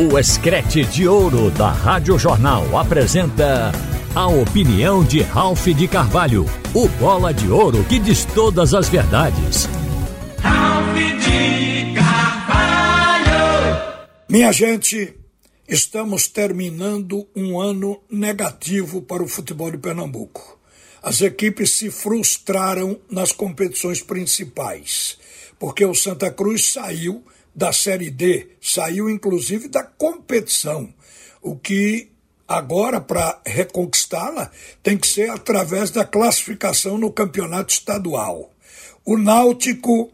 O Escrete de Ouro da Rádio Jornal apresenta a opinião de Ralph de Carvalho, o bola de ouro que diz todas as verdades. Ralph de Carvalho! Minha gente, estamos terminando um ano negativo para o futebol de Pernambuco. As equipes se frustraram nas competições principais, porque o Santa Cruz saiu da Série D, saiu inclusive da competição, o que agora, para reconquistá-la, tem que ser através da classificação no campeonato estadual. O Náutico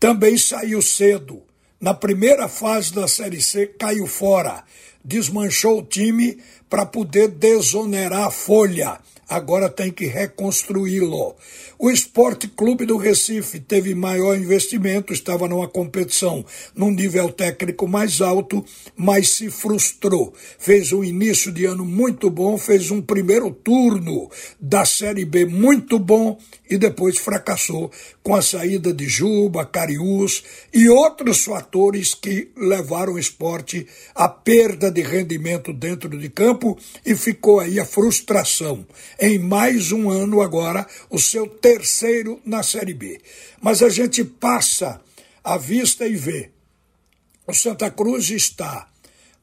também saiu cedo. Na primeira fase da Série C, caiu fora, desmanchou o time para poder desonerar a folha agora tem que reconstruí-lo. O Esporte Clube do Recife teve maior investimento, estava numa competição num nível técnico mais alto, mas se frustrou. Fez um início de ano muito bom, fez um primeiro turno da Série B muito bom e depois fracassou com a saída de Juba, Cariús e outros fatores que levaram o esporte à perda de rendimento dentro de campo e ficou aí a frustração em mais um ano agora, o seu terceiro na Série B. Mas a gente passa a vista e vê. O Santa Cruz está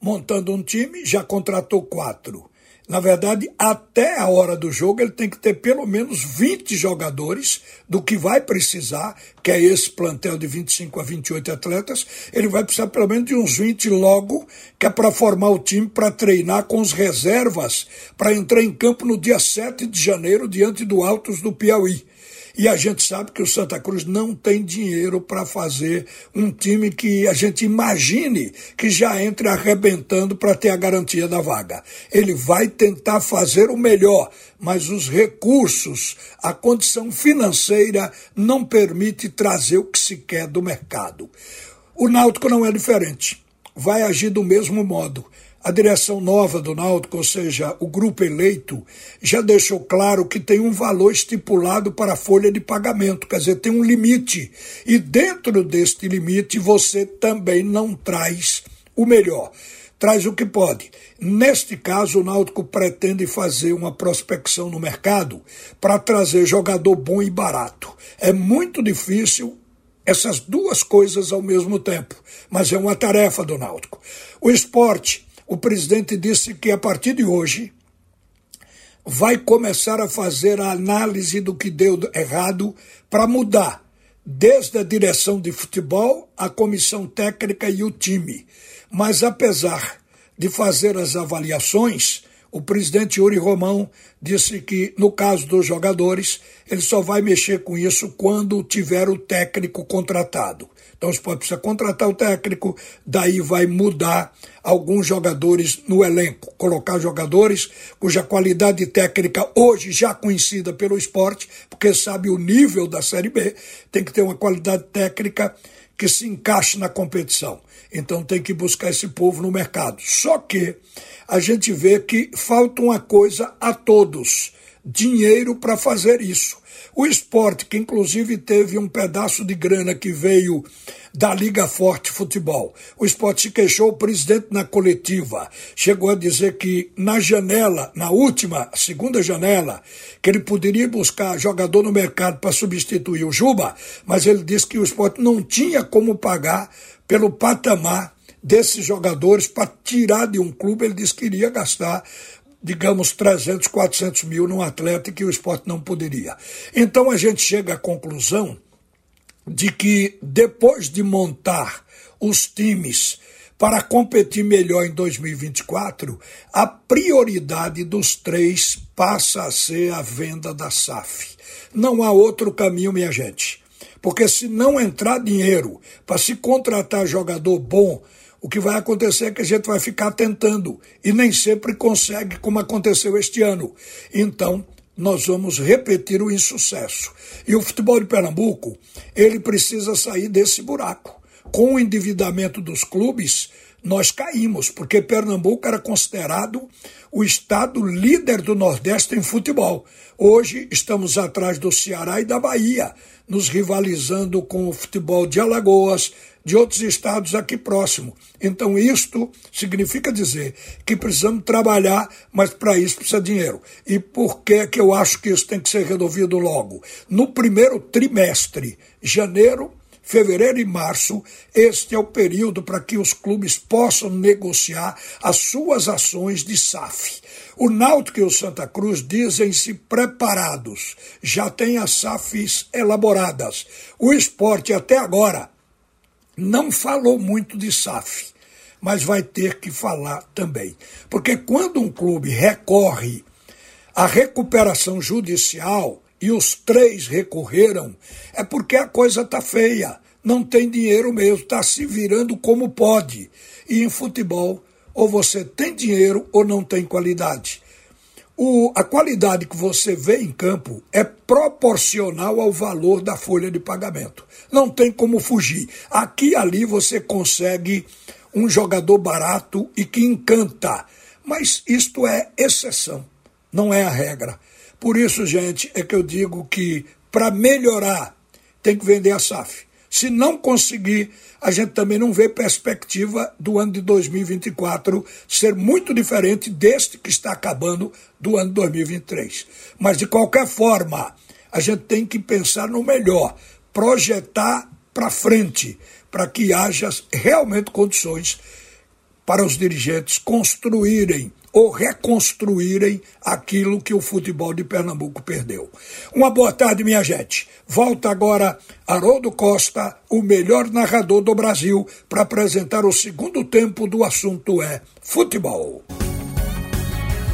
montando um time, já contratou quatro. Na verdade, até a hora do jogo, ele tem que ter pelo menos 20 jogadores do que vai precisar, que é esse plantel de 25 a 28 atletas. Ele vai precisar pelo menos de uns 20 logo, que é para formar o time, para treinar com os reservas, para entrar em campo no dia 7 de janeiro, diante do Altos do Piauí. E a gente sabe que o Santa Cruz não tem dinheiro para fazer um time que a gente imagine que já entre arrebentando para ter a garantia da vaga. Ele vai tentar fazer o melhor, mas os recursos, a condição financeira não permite trazer o que se quer do mercado. O Náutico não é diferente. Vai agir do mesmo modo. A direção nova do Náutico, ou seja, o grupo eleito, já deixou claro que tem um valor estipulado para a folha de pagamento, quer dizer, tem um limite. E dentro deste limite você também não traz o melhor. Traz o que pode. Neste caso, o Náutico pretende fazer uma prospecção no mercado para trazer jogador bom e barato. É muito difícil essas duas coisas ao mesmo tempo, mas é uma tarefa do Náutico. O esporte o presidente disse que a partir de hoje vai começar a fazer a análise do que deu errado para mudar, desde a direção de futebol, a comissão técnica e o time. Mas apesar de fazer as avaliações, o presidente Yuri Romão disse que, no caso dos jogadores, ele só vai mexer com isso quando tiver o técnico contratado. Então o esporte precisa contratar o técnico, daí vai mudar alguns jogadores no elenco, colocar jogadores cuja qualidade técnica hoje já conhecida pelo esporte, porque sabe o nível da Série B, tem que ter uma qualidade técnica que se encaixe na competição. Então tem que buscar esse povo no mercado. Só que a gente vê que falta uma coisa a todos: dinheiro para fazer isso. O esporte, que inclusive teve um pedaço de grana que veio da Liga Forte Futebol. O esporte se queixou, o presidente na coletiva chegou a dizer que na janela, na última, segunda janela, que ele poderia buscar jogador no mercado para substituir o Juba, mas ele disse que o esporte não tinha como pagar pelo patamar desses jogadores para tirar de um clube. Ele disse que iria gastar digamos, 300, 400 mil num atleta que o esporte não poderia. Então a gente chega à conclusão de que depois de montar os times para competir melhor em 2024, a prioridade dos três passa a ser a venda da SAF. Não há outro caminho, minha gente. Porque se não entrar dinheiro para se contratar jogador bom, o que vai acontecer é que a gente vai ficar tentando e nem sempre consegue, como aconteceu este ano. Então, nós vamos repetir o insucesso. E o futebol de Pernambuco, ele precisa sair desse buraco. com o endividamento dos clubes, nós caímos, porque Pernambuco era considerado o estado líder do Nordeste em futebol. Hoje estamos atrás do Ceará e da Bahia, nos rivalizando com o futebol de Alagoas, de outros estados aqui próximo. Então, isto significa dizer que precisamos trabalhar, mas para isso precisa dinheiro. E por que, que eu acho que isso tem que ser resolvido logo? No primeiro trimestre, janeiro, fevereiro e março, este é o período para que os clubes possam negociar as suas ações de SAF. O Náutico e o Santa Cruz dizem-se preparados, já têm as SAFs elaboradas. O esporte até agora não falou muito de SAF, mas vai ter que falar também. Porque quando um clube recorre à recuperação judicial, e os três recorreram, é porque a coisa está feia. Não tem dinheiro mesmo, está se virando como pode. E em futebol, ou você tem dinheiro ou não tem qualidade. O, a qualidade que você vê em campo é proporcional ao valor da folha de pagamento. Não tem como fugir. Aqui e ali você consegue um jogador barato e que encanta. Mas isto é exceção, não é a regra. Por isso, gente, é que eu digo que para melhorar tem que vender a SAF. Se não conseguir, a gente também não vê perspectiva do ano de 2024 ser muito diferente deste que está acabando do ano de 2023. Mas, de qualquer forma, a gente tem que pensar no melhor, projetar para frente, para que haja realmente condições para os dirigentes construírem ou reconstruírem aquilo que o futebol de Pernambuco perdeu. Uma boa tarde, minha gente. Volta agora Haroldo Costa, o melhor narrador do Brasil, para apresentar o segundo tempo do assunto é futebol.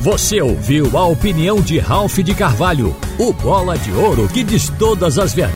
Você ouviu a opinião de Ralph de Carvalho, o bola de ouro que diz todas as verdades.